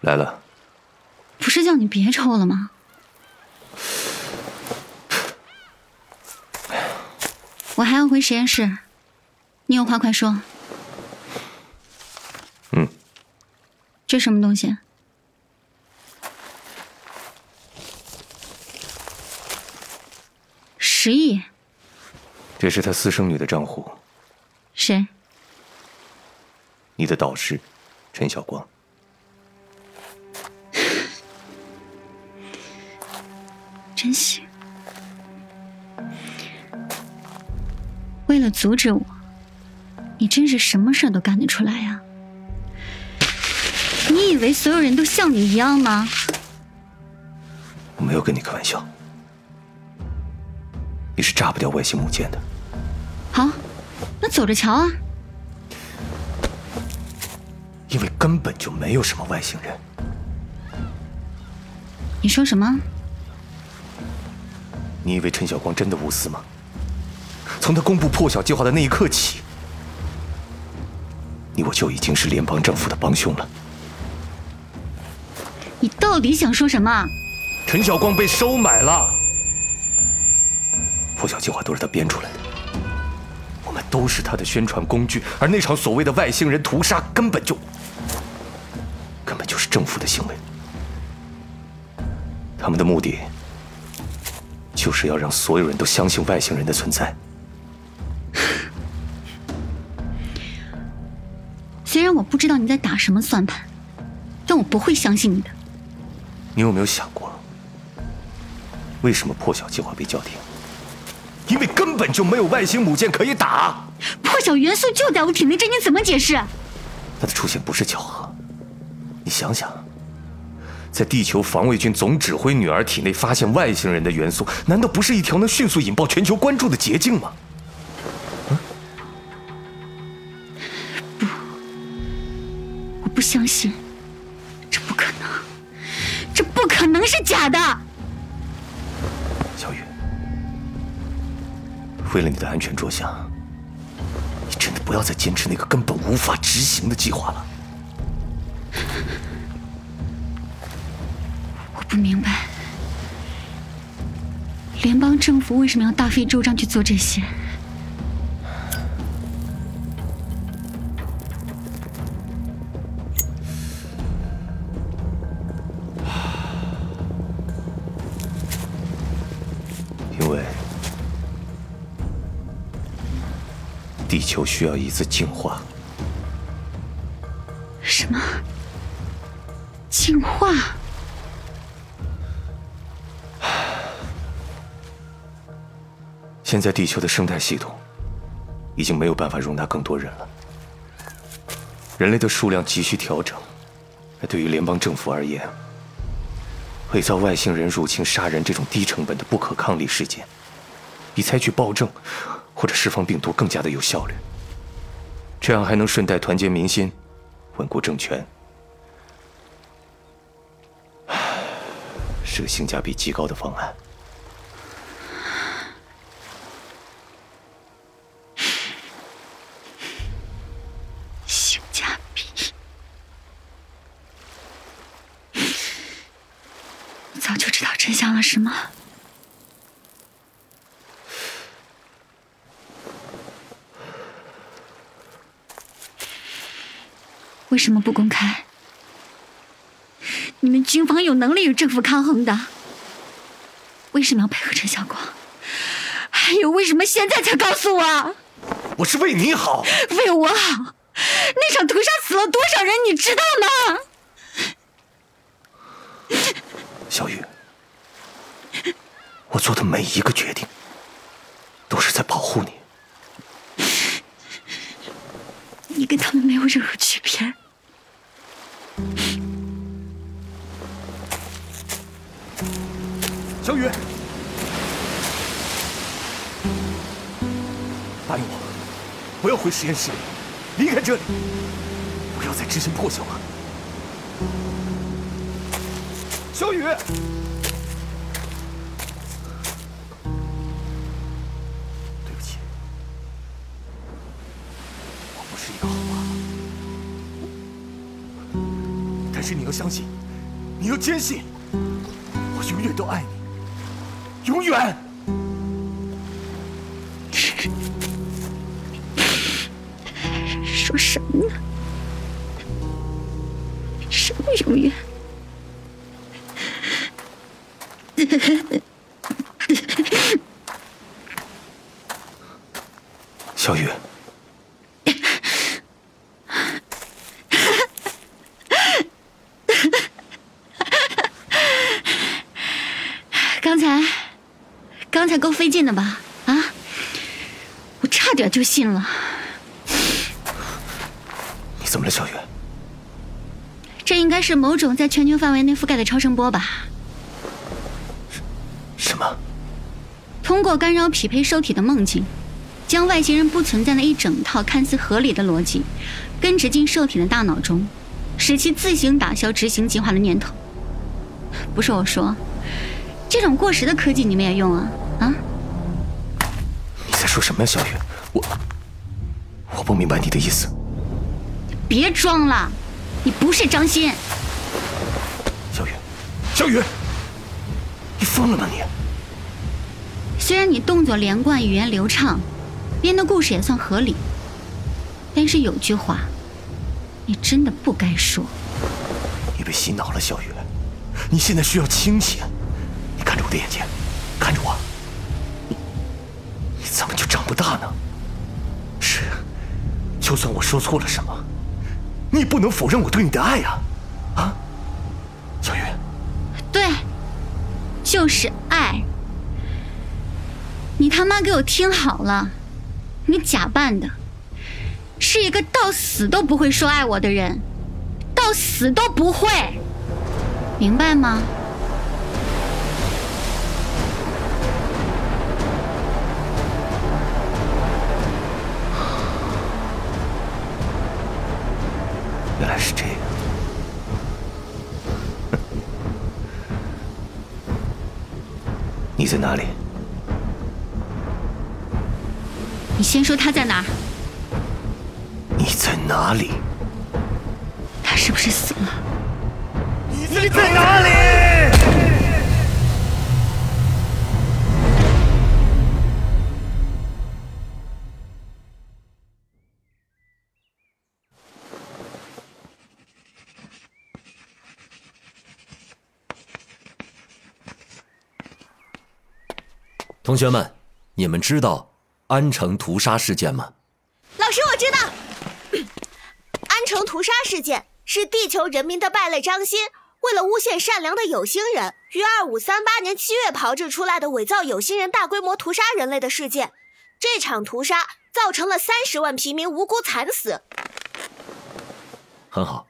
来了，不是叫你别抽了吗？我还要回实验室，你有话快说。嗯，这什么东西？十亿？这是他私生女的账户，谁？你的导师陈晓光。真行！为了阻止我，你真是什么事儿都干得出来呀！你以为所有人都像你一样吗？我没有跟你开玩笑，你是炸不掉外星母舰的。好，那走着瞧啊！因为根本就没有什么外星人。你说什么？你以为陈晓光真的无私吗？从他公布破晓计划的那一刻起，你我就已经是联邦政府的帮凶了。你到底想说什么？陈晓光被收买了，破晓计划都是他编出来的，我们都是他的宣传工具，而那场所谓的外星人屠杀根本就根本就是政府的行为，他们的目的。就是要让所有人都相信外星人的存在。虽然我不知道你在打什么算盘，但我不会相信你的。你有没有想过，为什么破晓计划被叫停？因为根本就没有外星母舰可以打。破晓元素就在我体内，这你怎么解释？它的出现不是巧合，你想想。在地球防卫军总指挥女儿体内发现外星人的元素，难道不是一条能迅速引爆全球关注的捷径吗？不，我不相信，这不可能，这不可能是假的。小雨，为了你的安全着想，你真的不要再坚持那个根本无法执行的计划了。不明白，联邦政府为什么要大费周章去做这些？因为地球需要一次净化。现在地球的生态系统已经没有办法容纳更多人了，人类的数量急需调整。对于联邦政府而言，伪造外星人入侵、杀人这种低成本的不可抗力事件，比采取暴政或者释放病毒更加的有效率。这样还能顺带团结民心，稳固政权，是个性价比极高的方案。真相了是吗？为什么不公开？你们军方有能力与政府抗衡的，为什么要配合陈小光？还有，为什么现在才告诉我？我是为你好，为我好。那场屠杀死了多少人，你知道吗？小雨。我做的每一个决定，都是在保护你。你跟他们没有任何区别。小雨，答应我，不要回实验室，离开这里，不要再执行破晓了。小雨。但是你要相信，你要坚信，我永远都爱你，永远。的吧？啊，我差点就信了。你怎么了，小雨？这应该是某种在全球范围内覆盖的超声波吧？什么？通过干扰匹配受体的梦境，将外星人不存在的一整套看似合理的逻辑根植进受体的大脑中，使其自行打消执行计划的念头。不是我说，这种过时的科技你们也用啊？啊？说什么呀，小雨？我我不明白你的意思。别装了，你不是张鑫。小雨，小雨，你疯了吗你？虽然你动作连贯，语言流畅，编的故事也算合理，但是有句话，你真的不该说。你被洗脑了，小雨。你现在需要清醒。你看着我的眼睛，看着我。不大呢？是，就算我说错了什么，你也不能否认我对你的爱呀！啊，小云。对，就是爱。你他妈给我听好了，你假扮的是一个到死都不会说爱我的人，到死都不会，明白吗？在哪里？你先说他在哪儿？你在哪里？他是不是死了？你在哪里？同学们，你们知道安城屠杀事件吗？老师，我知道，安城屠杀事件是地球人民的败类张鑫为了诬陷善良的有心人，于二五三八年七月炮制出来的伪造有心人大规模屠杀人类的事件。这场屠杀造成了三十万平民无辜惨死。很好，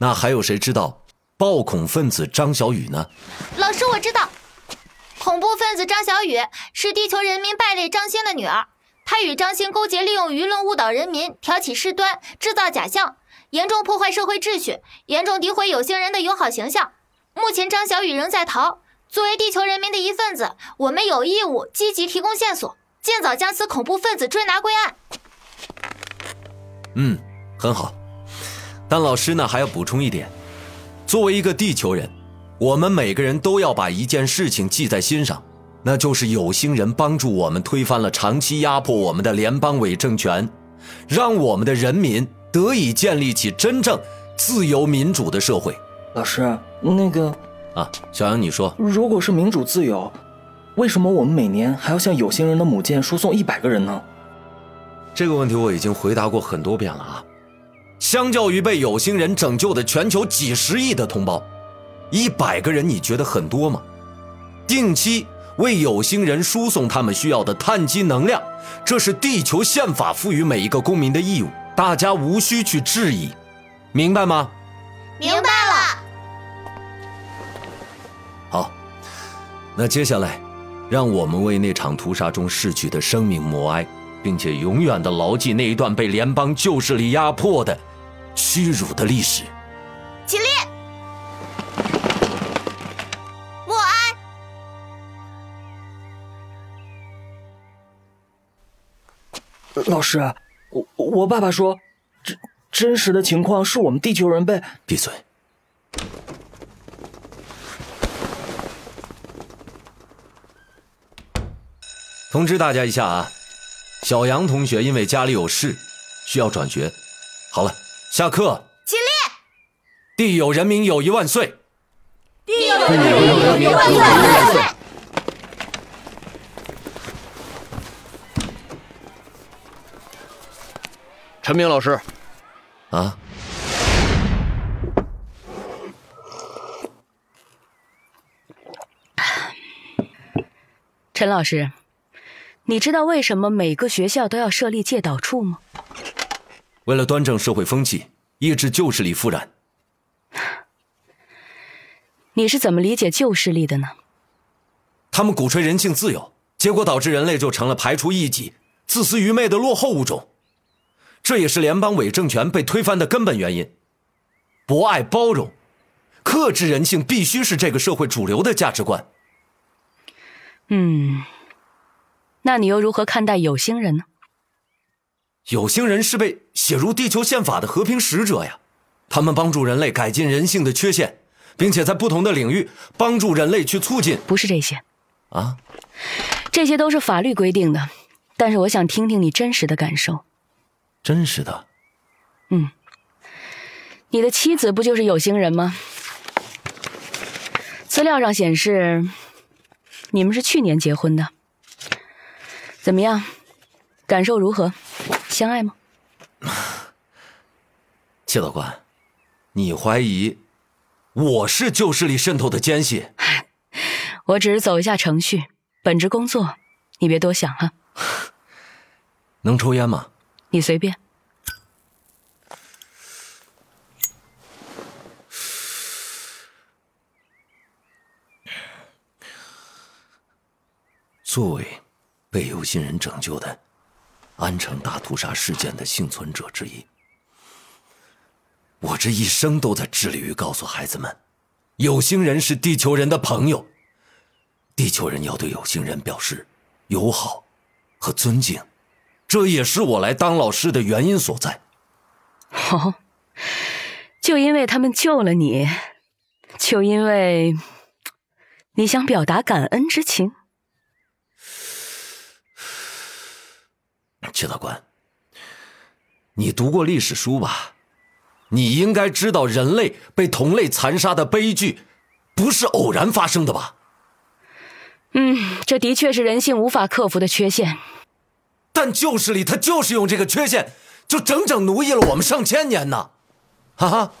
那还有谁知道暴恐分子张小雨呢？老师，我知道，恐怖分子张小雨是地球人民败类张星的女儿，她与张星勾结，利用舆论误导人民，挑起事端，制造假象，严重破坏社会秩序，严重诋毁有心人的友好形象。目前张小雨仍在逃。作为地球人民的一份子，我们有义务积极提供线索，尽早将此恐怖分子追拿归案。嗯，很好。但老师呢还要补充一点：作为一个地球人，我们每个人都要把一件事情记在心上，那就是有心人帮助我们推翻了长期压迫我们的联邦伪政权，让我们的人民得以建立起真正自由民主的社会。老师，那个啊，小杨，你说，如果是民主自由，为什么我们每年还要向有心人的母舰输送一百个人呢？这个问题我已经回答过很多遍了啊。相较于被有心人拯救的全球几十亿的同胞，一百个人你觉得很多吗？定期为有心人输送他们需要的碳基能量，这是地球宪法赋予每一个公民的义务，大家无需去质疑，明白吗？明白了。好，那接下来，让我们为那场屠杀中逝去的生命默哀。并且永远的牢记那一段被联邦旧势力压迫的屈辱的历史。老师，我我爸爸说，真真实的情况是我们地球人被，闭嘴。通知大家一下啊，小杨同学因为家里有事需要转学。好了，下课。起立。地有人民，友谊万岁。地有人民，友谊万岁。陈明老师，啊，陈老师，你知道为什么每个学校都要设立戒导处吗？为了端正社会风气，抑制旧势力复燃。你是怎么理解旧势力的呢？他们鼓吹人性自由，结果导致人类就成了排除异己、自私愚昧的落后物种。这也是联邦伪政权被推翻的根本原因。博爱包容、克制人性，必须是这个社会主流的价值观。嗯，那你又如何看待有心人呢？有心人是被写入地球宪法的和平使者呀，他们帮助人类改进人性的缺陷，并且在不同的领域帮助人类去促进。不是这些，啊，这些都是法律规定的，但是我想听听你真实的感受。真实的，嗯，你的妻子不就是有心人吗？资料上显示，你们是去年结婚的。怎么样，感受如何？相爱吗？谢老官，你怀疑我是旧势力渗透的奸细？我只是走一下程序，本职工作，你别多想哈。能抽烟吗？你随便。作为被有心人拯救的安城大屠杀事件的幸存者之一，我这一生都在致力于告诉孩子们，有心人是地球人的朋友，地球人要对有心人表示友好和尊敬。这也是我来当老师的原因所在。哦，就因为他们救了你，就因为你想表达感恩之情。切导官，你读过历史书吧？你应该知道，人类被同类残杀的悲剧，不是偶然发生的吧？嗯，这的确是人性无法克服的缺陷。但旧势力他就是用这个缺陷，就整整奴役了我们上千年呢，哈哈。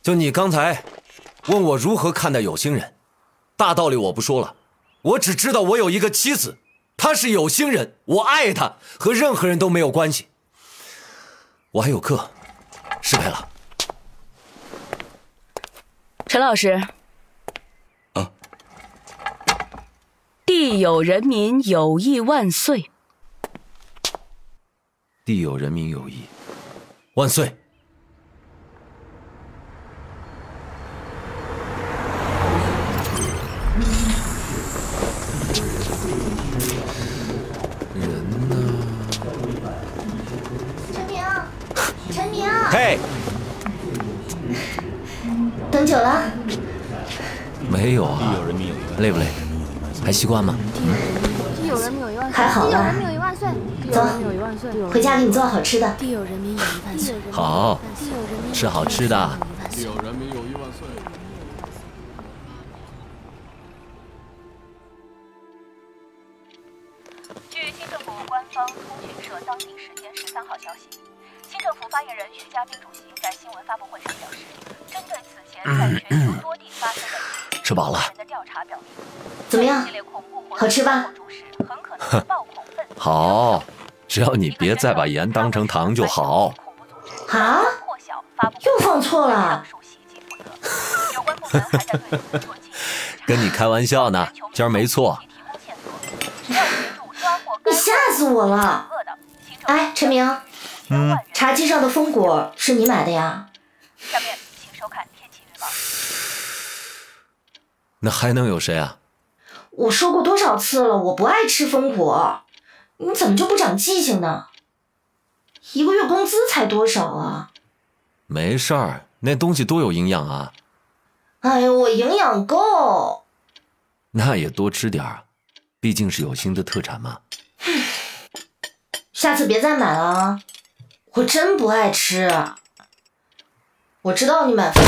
就你刚才问我如何看待有心人，大道理我不说了，我只知道我有一个妻子，她是有心人，我爱她，和任何人都没有关系。我还有课，失陪了。陈老师，啊，地有人民友谊万岁。地有人民友谊，万岁！人呢？陈明，陈明，嘿，等久了。没有啊，累不累？还习惯吗？地有人民友谊！还好吧回家给你做好吃的。地有人民有一万岁！好，吃好吃的。地有人民有一万岁！据新政府官方通讯社当地时间十三号消息，新政府发言人徐家斌主席在新闻发布会上表示，针对此前在全球多地发生的吃饱了人的调查表明，怎么样系列恐怖活动好吃吧或注释很可能是暴恐分子好，只要你别再把盐当成糖就好。啊？又放错了 跟你开玩笑呢，今儿没错。你吓死我了！哎，陈明，嗯茶几上的蜂果是你买的呀？下面请收看天气预报。那还能有谁啊？我说过多少次了，我不爱吃蜂果，你怎么就不长记性呢？一个月工资才多少啊？没事儿，那东西多有营养啊，哎呦，我营养够。那也多吃点儿啊。毕竟是有心的特产嘛。下次别再买了啊！我真不爱吃。我知道你买饭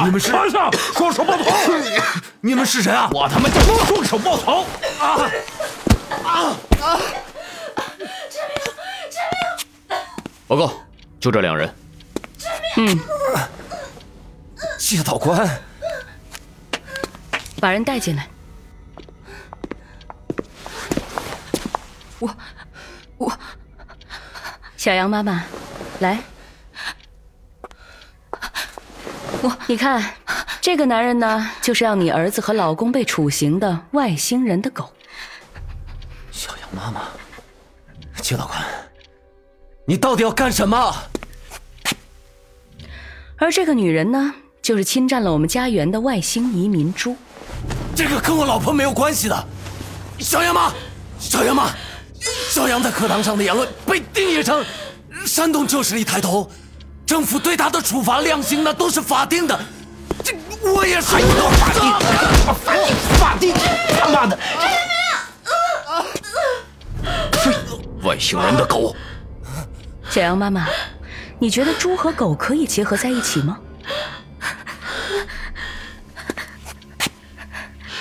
下！你们是趴下！双手抱头！你们是谁啊？我他妈叫双手抱头！啊啊啊！报告，就这两人。嗯，谢道官，把人带进来。我我，小杨妈妈，来，我 你看，这个男人呢，就是让你儿子和老公被处刑的外星人的狗。小杨妈妈，谢导官，你到底要干什么？而这个女人呢，就是侵占了我们家园的外星移民猪。这个跟我老婆没有关系的。小杨妈，小杨妈，小杨在课堂上的言论被定义成煽动旧势力抬头，政府对他的处罚量刑那都是法定的。这我也是。还有法定？法定？法定？他妈的！外星人的狗！小杨妈妈，你觉得猪和狗可以结合在一起吗？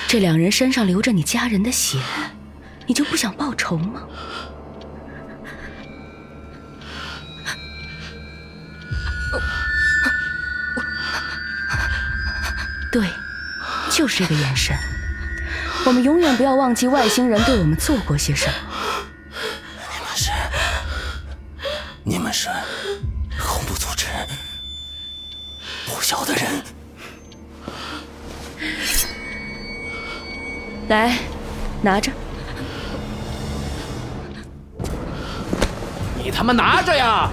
这两人身上流着你家人的血，你就不想报仇吗？就是这个眼神。我们永远不要忘记外星人对我们做过些什么。你们是，你们是恐怖组织不孝的人。来，拿着。你他妈拿着呀！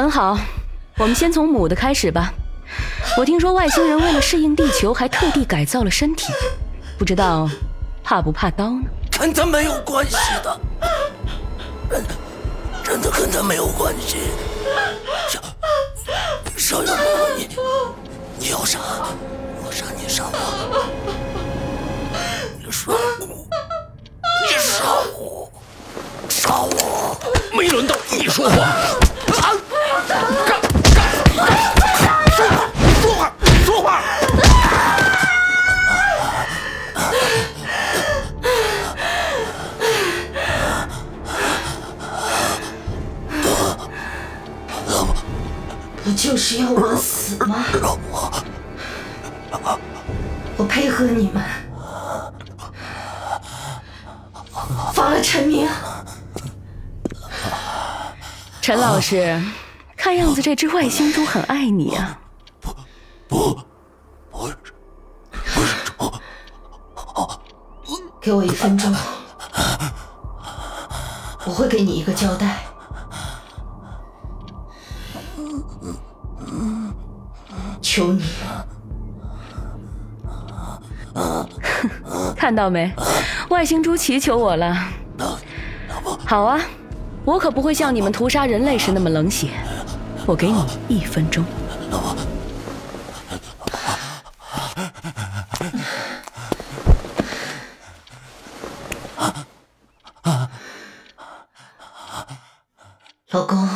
很好，我们先从母的开始吧。我听说外星人为了适应地球，还特地改造了身体，不知道怕不怕刀呢？跟他没有关系的，真的，真的跟他没有关系。小小杨，你你要杀我杀你杀我，你杀我，你杀我，杀我，没轮到你说话。是要我死吗？我配合你们，放了陈明。陈老师，看样子这只外星猪很爱你啊。不，不是，不是猪。给我一分钟，我会给你一个交代。求你了，看到没？外星猪祈求我了。好啊，我可不会像你们屠杀人类时那么冷血。我给你一分钟。老公，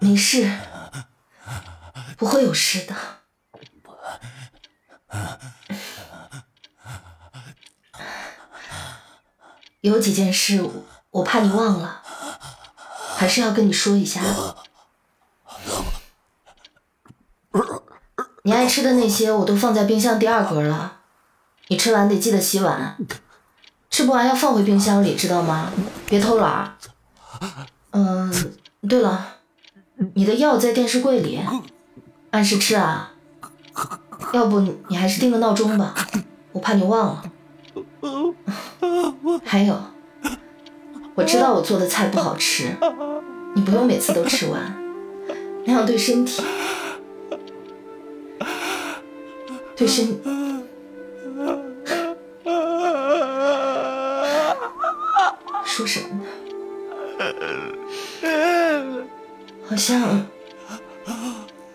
没事，不会有事的。有几件事我怕你忘了，还是要跟你说一下。你爱吃的那些我都放在冰箱第二格了，你吃完得记得洗碗，吃不完要放回冰箱里，知道吗？别偷懒。嗯，对了，你的药在电视柜里，按时吃啊。要不你还是定个闹钟吧，我怕你忘了。还有，我知道我做的菜不好吃，你不用每次都吃完，那样对身体，对身。说什么呢？好像，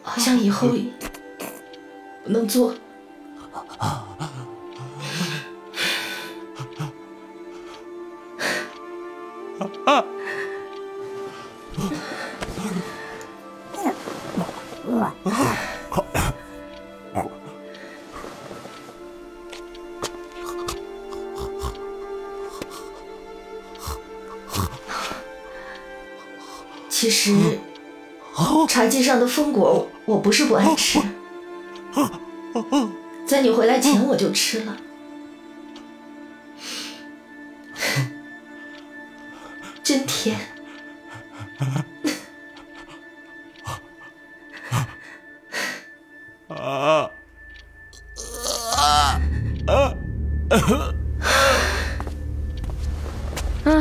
好像以后不能做。其实，茶几上的蜂果我不是不爱吃，在你回来前我就吃了，真甜。啊啊啊！啊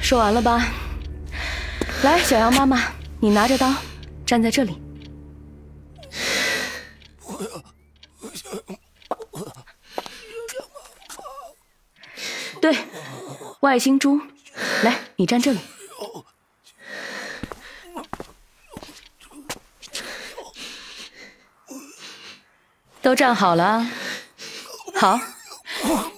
说完了吧？来，小杨妈妈，你拿着刀，站在这里。对，外星猪，来，你站这里。都站好了，好。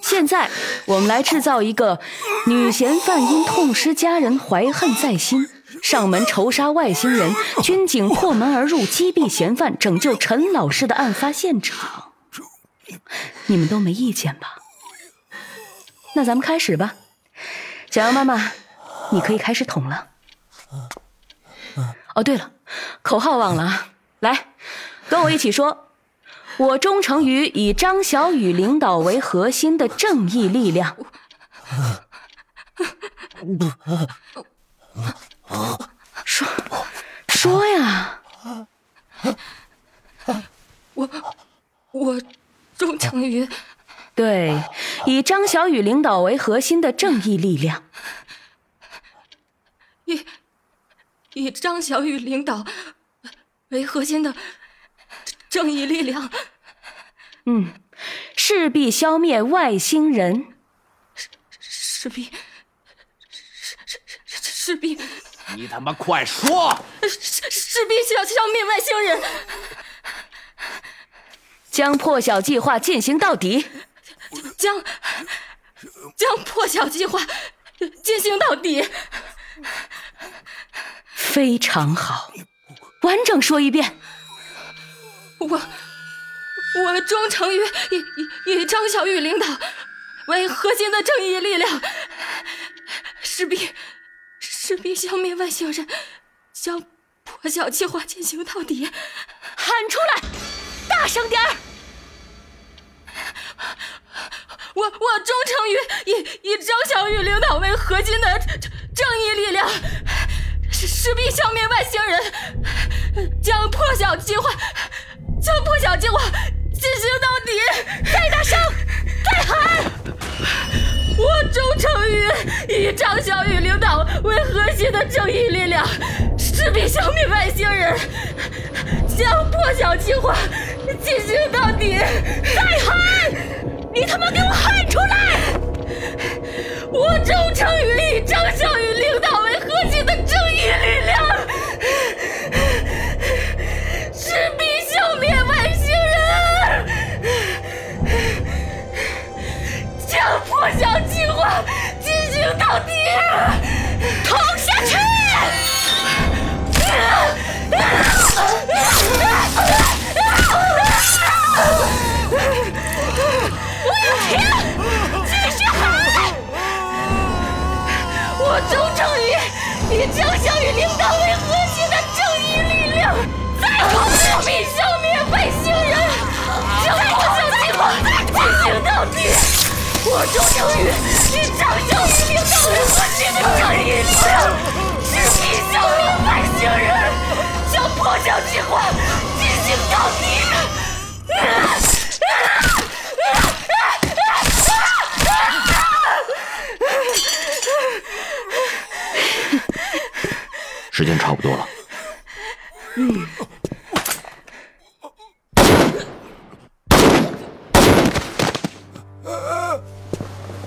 现在我们来制造一个女嫌犯因痛失家人怀恨在心，上门仇杀外星人，军警破门而入击毙嫌犯，拯救陈老师的案发现场。你们都没意见吧？那咱们开始吧。小杨妈妈，你可以开始捅了。哦，对了，口号忘了啊！来，跟我一起说。我忠诚于以张小雨领导为核心的正义力量。说，说呀！我，我忠诚于对以张小雨领导为核心的正义力量。以以张小雨领导为核心的。正义力量，嗯，势必消灭外星人，势势必，势势势势必，你他妈快说！势势必消消灭外星人，将破晓计划进行到底，将将破晓计划进行到底，非常好，完整说一遍。我我忠诚于以以以张小雨领导为核心的正义力量，势必势必消灭外星人，将破晓计划进行到底。喊出来，大声点儿！我我忠诚于以以张小雨领导为核心的正义力量，势必消灭外星人，将破晓计划。将破晓计划进行到底！再大声，再喊！我忠诚于以张小雨领导为核心的正义力量，势必消灭外星人，将破晓计划进行到底！再喊！你他妈给我喊出来！我忠诚于以张小雨领导晓计划进行到底。时间差不多了。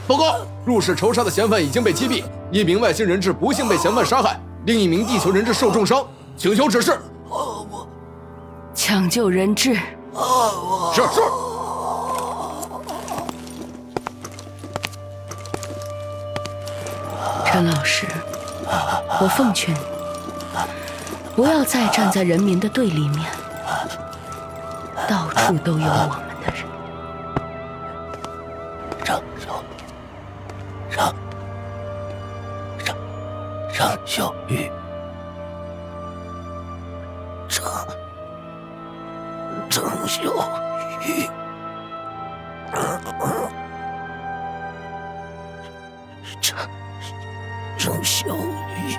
报告，入室仇杀的嫌犯已经被击毙，一名外星人质不幸被嫌犯杀害，另一名地球人质受重伤，请求指示。抢救人质。是是。陈老师，我奉劝你，不要再站在人民的对立面，到处都有我们小雨，